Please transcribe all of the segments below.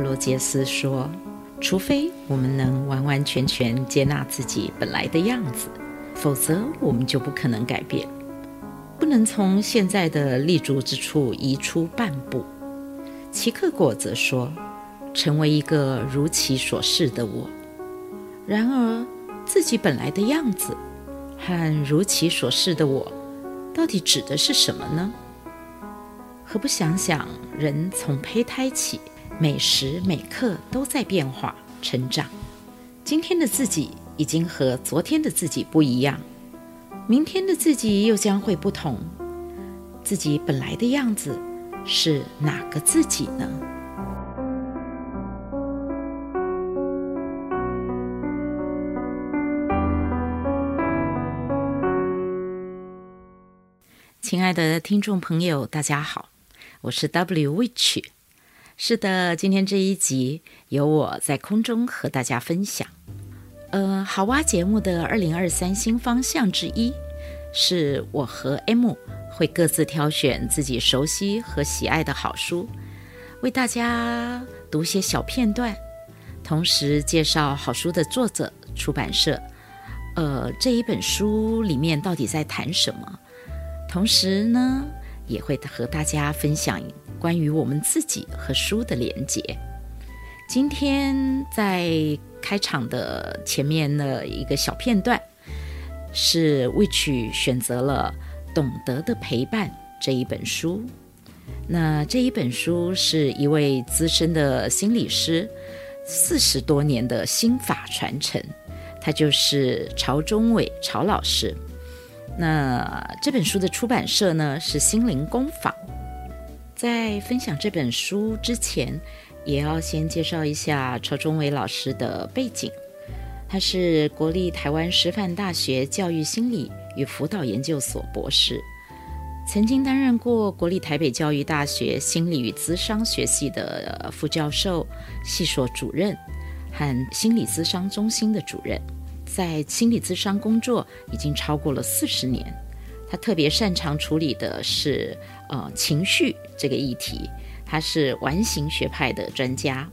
罗杰斯说：“除非我们能完完全全接纳自己本来的样子，否则我们就不可能改变，不能从现在的立足之处移出半步。”齐克果则说：“成为一个如其所是的我。”然而，自己本来的样子和如其所是的我，到底指的是什么呢？何不想想，人从胚胎起，每时每刻都在变化成长，今天的自己已经和昨天的自己不一样，明天的自己又将会不同。自己本来的样子是哪个自己呢？亲爱的听众朋友，大家好，我是 W Witch。是的，今天这一集由我在空中和大家分享。呃，好哇节目的二零二三新方向之一，是我和 M 会各自挑选自己熟悉和喜爱的好书，为大家读些小片段，同时介绍好书的作者、出版社。呃，这一本书里面到底在谈什么？同时呢，也会和大家分享。关于我们自己和书的连接，今天在开场的前面的一个小片段，是 Witch 选择了《懂得的陪伴》这一本书。那这一本书是一位资深的心理师，四十多年的心法传承，他就是曹忠伟曹老师。那这本书的出版社呢，是心灵工坊。在分享这本书之前，也要先介绍一下曹忠伟老师的背景。他是国立台湾师范大学教育心理与辅导研究所博士，曾经担任过国立台北教育大学心理与咨商学系的副教授、系所主任和心理咨商中心的主任，在心理咨商工作已经超过了四十年。他特别擅长处理的是呃情绪这个议题，他是完形学派的专家。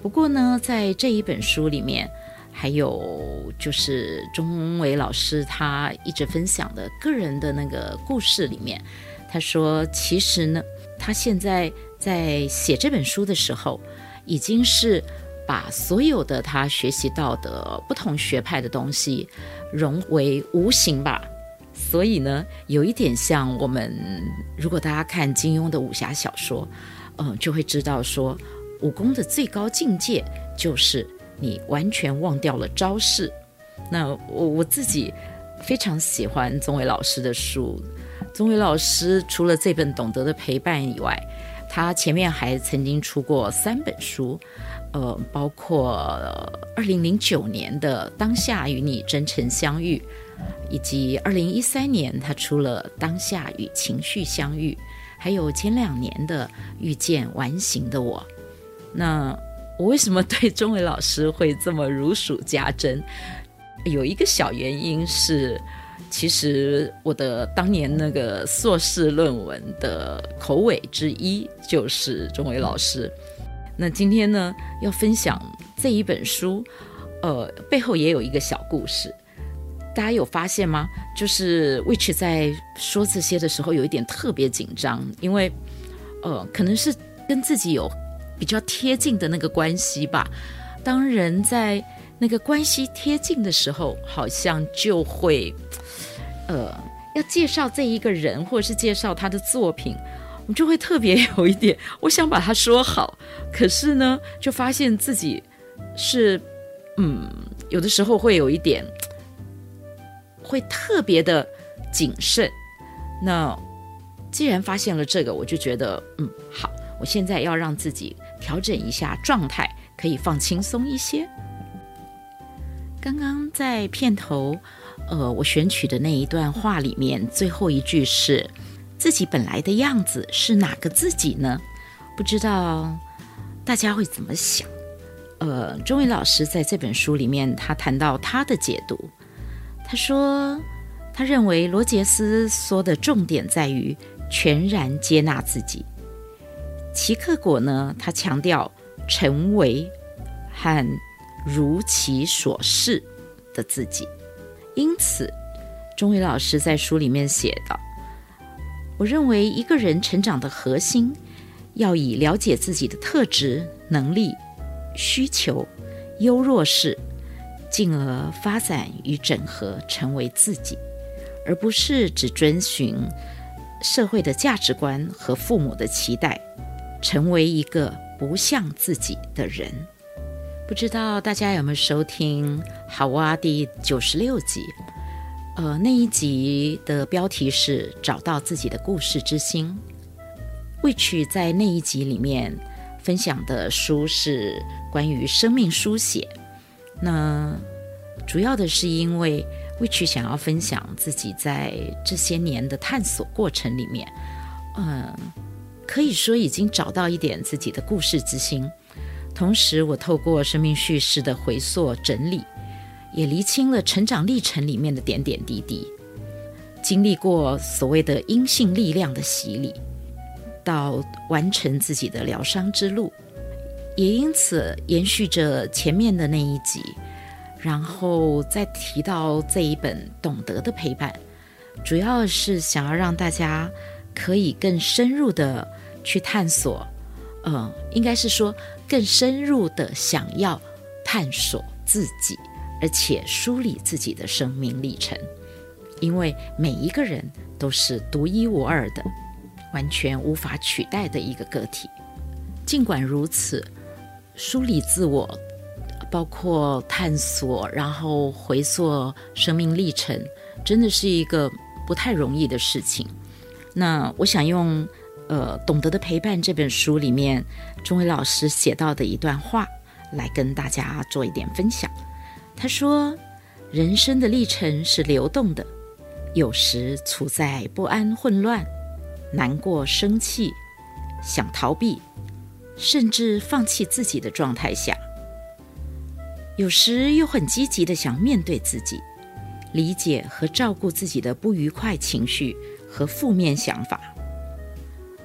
不过呢，在这一本书里面，还有就是钟伟老师他一直分享的个人的那个故事里面，他说其实呢，他现在在写这本书的时候，已经是把所有的他学习到的不同学派的东西融为无形吧。所以呢，有一点像我们，如果大家看金庸的武侠小说，嗯、就会知道说，武功的最高境界就是你完全忘掉了招式。那我我自己非常喜欢宗伟老师的书，宗伟老师除了这本《懂得的陪伴》以外，他前面还曾经出过三本书，呃，包括二零零九年的《当下与你真诚相遇》。以及二零一三年，他出了《当下与情绪相遇》，还有前两年的《遇见完形的我》。那我为什么对钟伟老师会这么如数家珍？有一个小原因是，其实我的当年那个硕士论文的口尾之一就是钟伟老师。那今天呢，要分享这一本书，呃，背后也有一个小故事。大家有发现吗？就是 Which 在说这些的时候有一点特别紧张，因为，呃，可能是跟自己有比较贴近的那个关系吧。当人在那个关系贴近的时候，好像就会，呃，要介绍这一个人或者是介绍他的作品，我们就会特别有一点，我想把它说好，可是呢，就发现自己是，嗯，有的时候会有一点。会特别的谨慎。那既然发现了这个，我就觉得，嗯，好，我现在要让自己调整一下状态，可以放轻松一些。刚刚在片头，呃，我选取的那一段话里面，最后一句是“自己本来的样子是哪个自己呢？”不知道大家会怎么想？呃，中伟老师在这本书里面，他谈到他的解读，他说，他认为罗杰斯说的重点在于全然接纳自己。奇克果呢，他强调成为和如其所是的自己。因此，钟伟老师在书里面写道：“我认为一个人成长的核心，要以了解自己的特质、能力。”需求、优弱势，进而发展与整合，成为自己，而不是只遵循社会的价值观和父母的期待，成为一个不像自己的人。不知道大家有没有收听《好哇》第九十六集？呃，那一集的标题是“找到自己的故事之心”。Which 在那一集里面。分享的书是关于生命书写，那主要的是因为 Which 想要分享自己在这些年的探索过程里面，嗯，可以说已经找到一点自己的故事之心。同时，我透过生命叙事的回溯整理，也厘清了成长历程里面的点点滴滴，经历过所谓的阴性力量的洗礼。到完成自己的疗伤之路，也因此延续着前面的那一集，然后再提到这一本《懂得的陪伴》，主要是想要让大家可以更深入的去探索，嗯，应该是说更深入的想要探索自己，而且梳理自己的生命历程，因为每一个人都是独一无二的。完全无法取代的一个个体。尽管如此，梳理自我，包括探索，然后回溯生命历程，真的是一个不太容易的事情。那我想用呃《懂得的陪伴》这本书里面中伟老师写到的一段话来跟大家做一点分享。他说：“人生的历程是流动的，有时处在不安、混乱。”难过、生气、想逃避，甚至放弃自己的状态下，有时又很积极地想面对自己，理解和照顾自己的不愉快情绪和负面想法。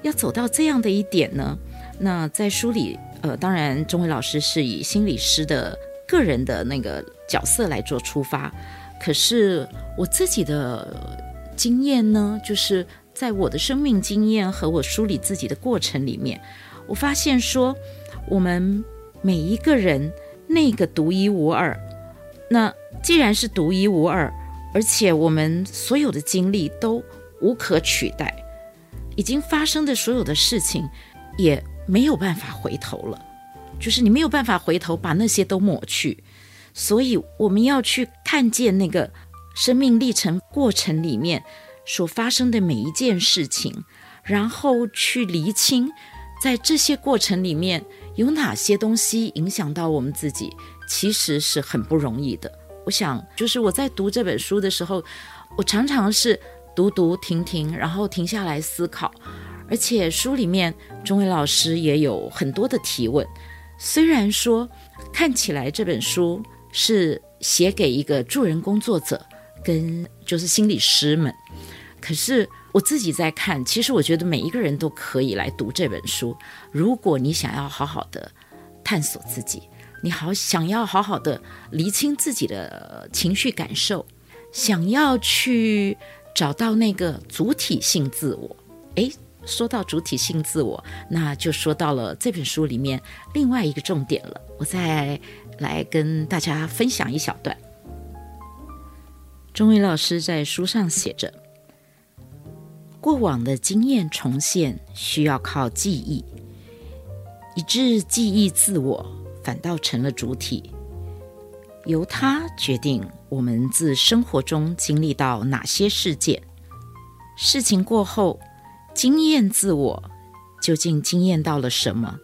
要走到这样的一点呢，那在书里，呃，当然中伟老师是以心理师的个人的那个角色来做出发，可是我自己的经验呢，就是。在我的生命经验和我梳理自己的过程里面，我发现说，我们每一个人那个独一无二。那既然是独一无二，而且我们所有的经历都无可取代，已经发生的所有的事情也没有办法回头了，就是你没有办法回头把那些都抹去。所以我们要去看见那个生命历程过程里面。所发生的每一件事情，然后去厘清，在这些过程里面有哪些东西影响到我们自己，其实是很不容易的。我想，就是我在读这本书的时候，我常常是读读停停，然后停下来思考。而且书里面中伟老师也有很多的提问，虽然说看起来这本书是写给一个助人工作者跟就是心理师们。可是我自己在看，其实我觉得每一个人都可以来读这本书。如果你想要好好的探索自己，你好想要好好的厘清自己的情绪感受，想要去找到那个主体性自我。诶，说到主体性自我，那就说到了这本书里面另外一个重点了。我再来跟大家分享一小段。中伟老师在书上写着。过往的经验重现需要靠记忆，以致记忆自我反倒成了主体，由它决定我们自生活中经历到哪些事件。事情过后，经验自我究竟经验到了什么，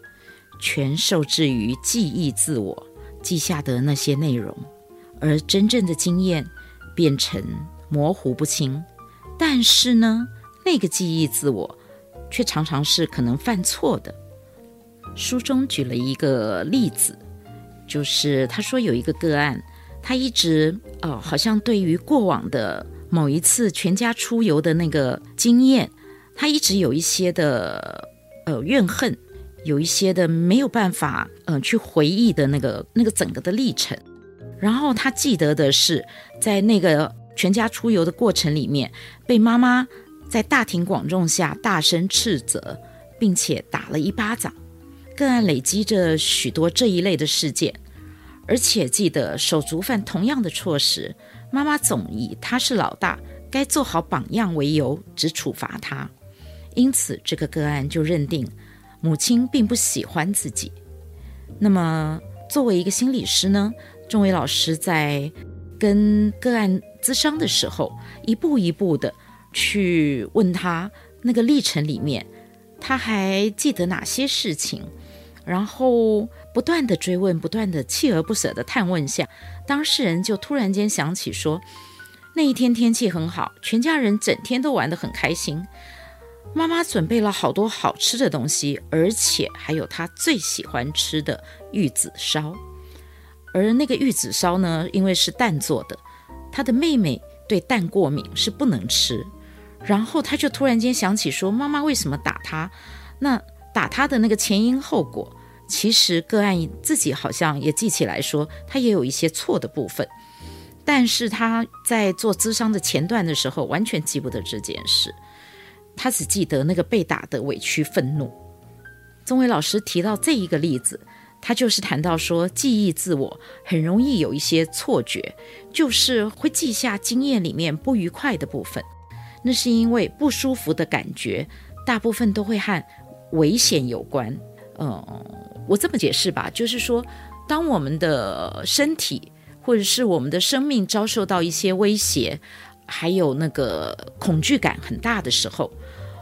全受制于记忆自我记下的那些内容，而真正的经验变成模糊不清。但是呢，那个记忆自我却常常是可能犯错的。书中举了一个例子，就是他说有一个个案，他一直哦，好像对于过往的某一次全家出游的那个经验，他一直有一些的呃怨恨，有一些的没有办法嗯、呃、去回忆的那个那个整个的历程。然后他记得的是，在那个全家出游的过程里面，被妈妈在大庭广众下大声斥责，并且打了一巴掌。个案累积着许多这一类的事件，而且记得手足犯同样的错时，妈妈总以他是老大，该做好榜样为由，只处罚他。因此，这个个案就认定母亲并不喜欢自己。那么，作为一个心理师呢，仲维老师在跟个案咨商的时候，一步一步的去问他那个历程里面，他还记得哪些事情？然后不断的追问，不断的锲而不舍的探问下，当事人就突然间想起说，那一天天气很好，全家人整天都玩得很开心。妈妈准备了好多好吃的东西，而且还有她最喜欢吃的玉子烧。而那个玉子烧呢，因为是蛋做的，她的妹妹对蛋过敏，是不能吃。然后他就突然间想起说，妈妈为什么打他？那。打他的那个前因后果，其实个案自己好像也记起来说，他也有一些错的部分，但是他在做咨商的前段的时候，完全记不得这件事，他只记得那个被打的委屈愤怒。宗伟老师提到这一个例子，他就是谈到说，记忆自我很容易有一些错觉，就是会记下经验里面不愉快的部分，那是因为不舒服的感觉，大部分都会和。危险有关，嗯，我这么解释吧，就是说，当我们的身体或者是我们的生命遭受到一些威胁，还有那个恐惧感很大的时候，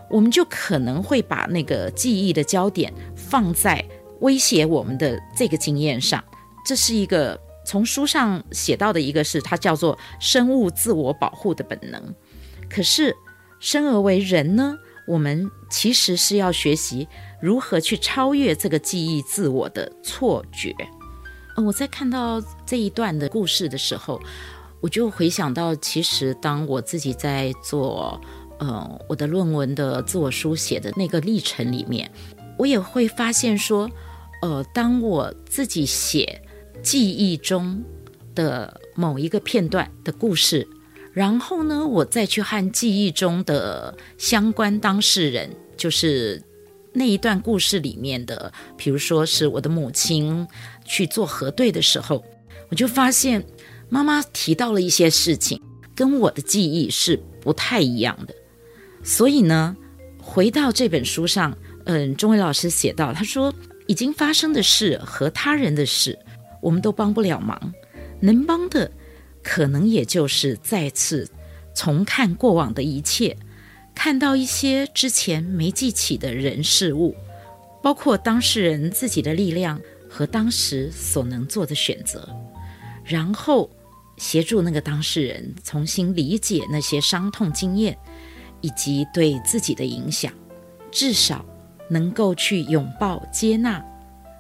我们就可能会把那个记忆的焦点放在威胁我们的这个经验上。这是一个从书上写到的一个是它叫做生物自我保护的本能。可是生而为人呢？我们其实是要学习如何去超越这个记忆自我的错觉。嗯，我在看到这一段的故事的时候，我就回想到，其实当我自己在做呃我的论文的自我书写的那个历程里面，我也会发现说，呃，当我自己写记忆中的某一个片段的故事。然后呢，我再去和记忆中的相关当事人，就是那一段故事里面的，比如说是我的母亲去做核对的时候，我就发现妈妈提到了一些事情，跟我的记忆是不太一样的。所以呢，回到这本书上，嗯，钟伟老师写到，他说已经发生的事和他人的事，我们都帮不了忙，能帮的。可能也就是再次重看过往的一切，看到一些之前没记起的人事物，包括当事人自己的力量和当时所能做的选择，然后协助那个当事人重新理解那些伤痛经验以及对自己的影响，至少能够去拥抱、接纳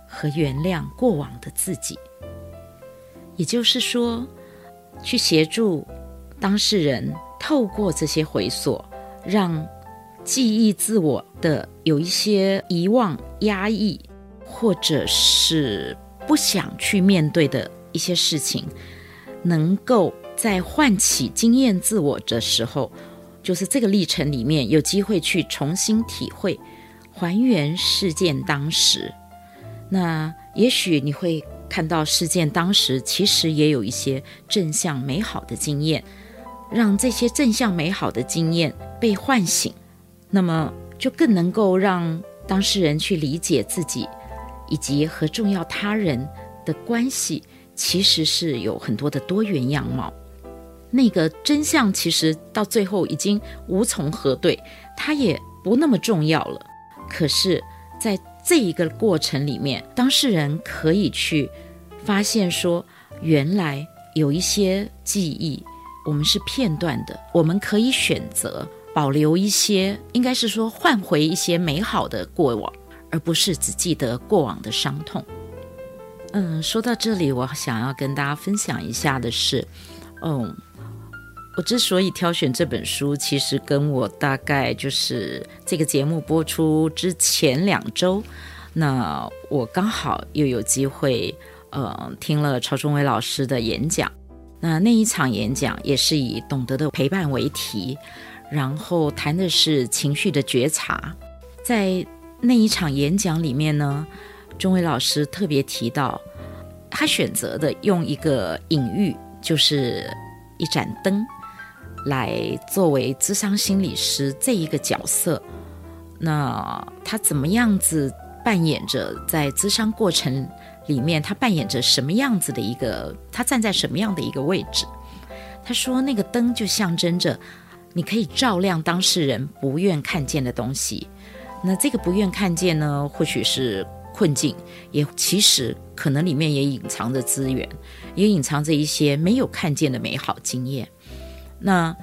和原谅过往的自己。也就是说，去协助当事人透过这些回溯，让记忆自我的有一些遗忘、压抑，或者是不想去面对的一些事情，能够在唤起经验自我的时候，就是这个历程里面有机会去重新体会、还原事件当时。那也许你会。看到事件当时其实也有一些正向美好的经验，让这些正向美好的经验被唤醒，那么就更能够让当事人去理解自己，以及和重要他人的关系其实是有很多的多元样貌。那个真相其实到最后已经无从核对，它也不那么重要了。可是，在这一个过程里面，当事人可以去发现说，原来有一些记忆我们是片段的，我们可以选择保留一些，应该是说换回一些美好的过往，而不是只记得过往的伤痛。嗯，说到这里，我想要跟大家分享一下的是，嗯。我之所以挑选这本书，其实跟我大概就是这个节目播出之前两周，那我刚好又有机会，呃，听了曹忠伟老师的演讲。那那一场演讲也是以懂得的陪伴为题，然后谈的是情绪的觉察。在那一场演讲里面呢，忠伟老师特别提到，他选择的用一个隐喻，就是一盏灯。来作为咨商心理师这一个角色，那他怎么样子扮演着在咨商过程里面，他扮演着什么样子的一个，他站在什么样的一个位置？他说，那个灯就象征着你可以照亮当事人不愿看见的东西。那这个不愿看见呢，或许是困境，也其实可能里面也隐藏着资源，也隐藏着一些没有看见的美好经验。那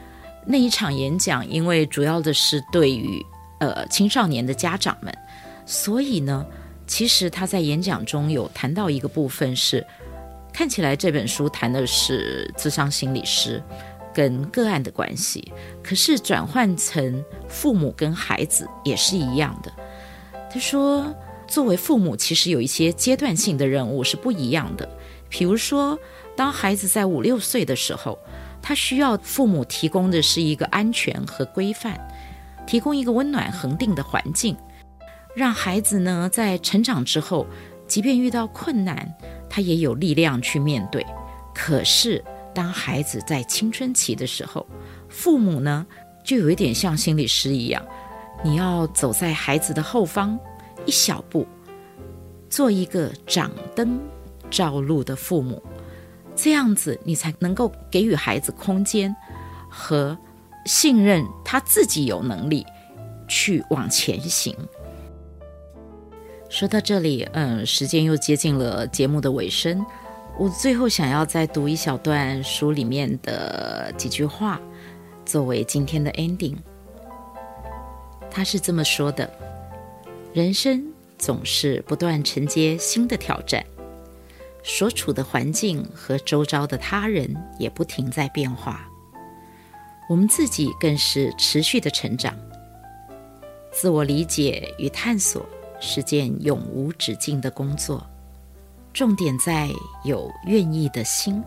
那一场演讲，因为主要的是对于呃青少年的家长们，所以呢，其实他在演讲中有谈到一个部分是，看起来这本书谈的是自商心理师跟个案的关系，可是转换成父母跟孩子也是一样的。他说，作为父母，其实有一些阶段性的任务是不一样的，比如说，当孩子在五六岁的时候。他需要父母提供的是一个安全和规范，提供一个温暖恒定的环境，让孩子呢在成长之后，即便遇到困难，他也有力量去面对。可是当孩子在青春期的时候，父母呢就有一点像心理师一样，你要走在孩子的后方一小步，做一个掌灯照路的父母。这样子，你才能够给予孩子空间和信任，他自己有能力去往前行。说到这里，嗯，时间又接近了节目的尾声，我最后想要再读一小段书里面的几句话，作为今天的 ending。他是这么说的：人生总是不断承接新的挑战。所处的环境和周遭的他人也不停在变化，我们自己更是持续的成长。自我理解与探索是件永无止境的工作，重点在有愿意的心，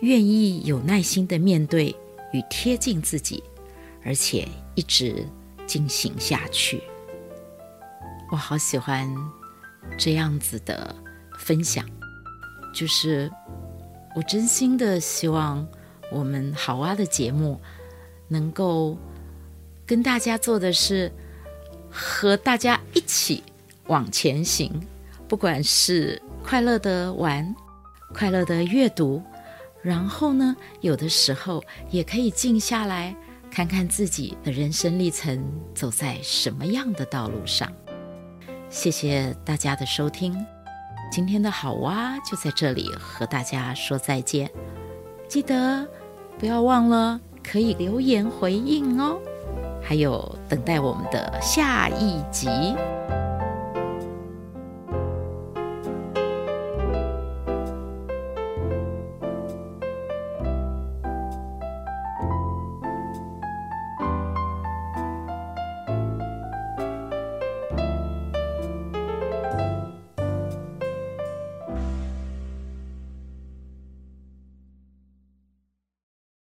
愿意有耐心的面对与贴近自己，而且一直进行下去。我好喜欢这样子的分享。就是我真心的希望，我们好哇的节目能够跟大家做的是和大家一起往前行，不管是快乐的玩，快乐的阅读，然后呢，有的时候也可以静下来看看自己的人生历程走在什么样的道路上。谢谢大家的收听。今天的好蛙就在这里和大家说再见，记得不要忘了可以留言回应哦，还有等待我们的下一集。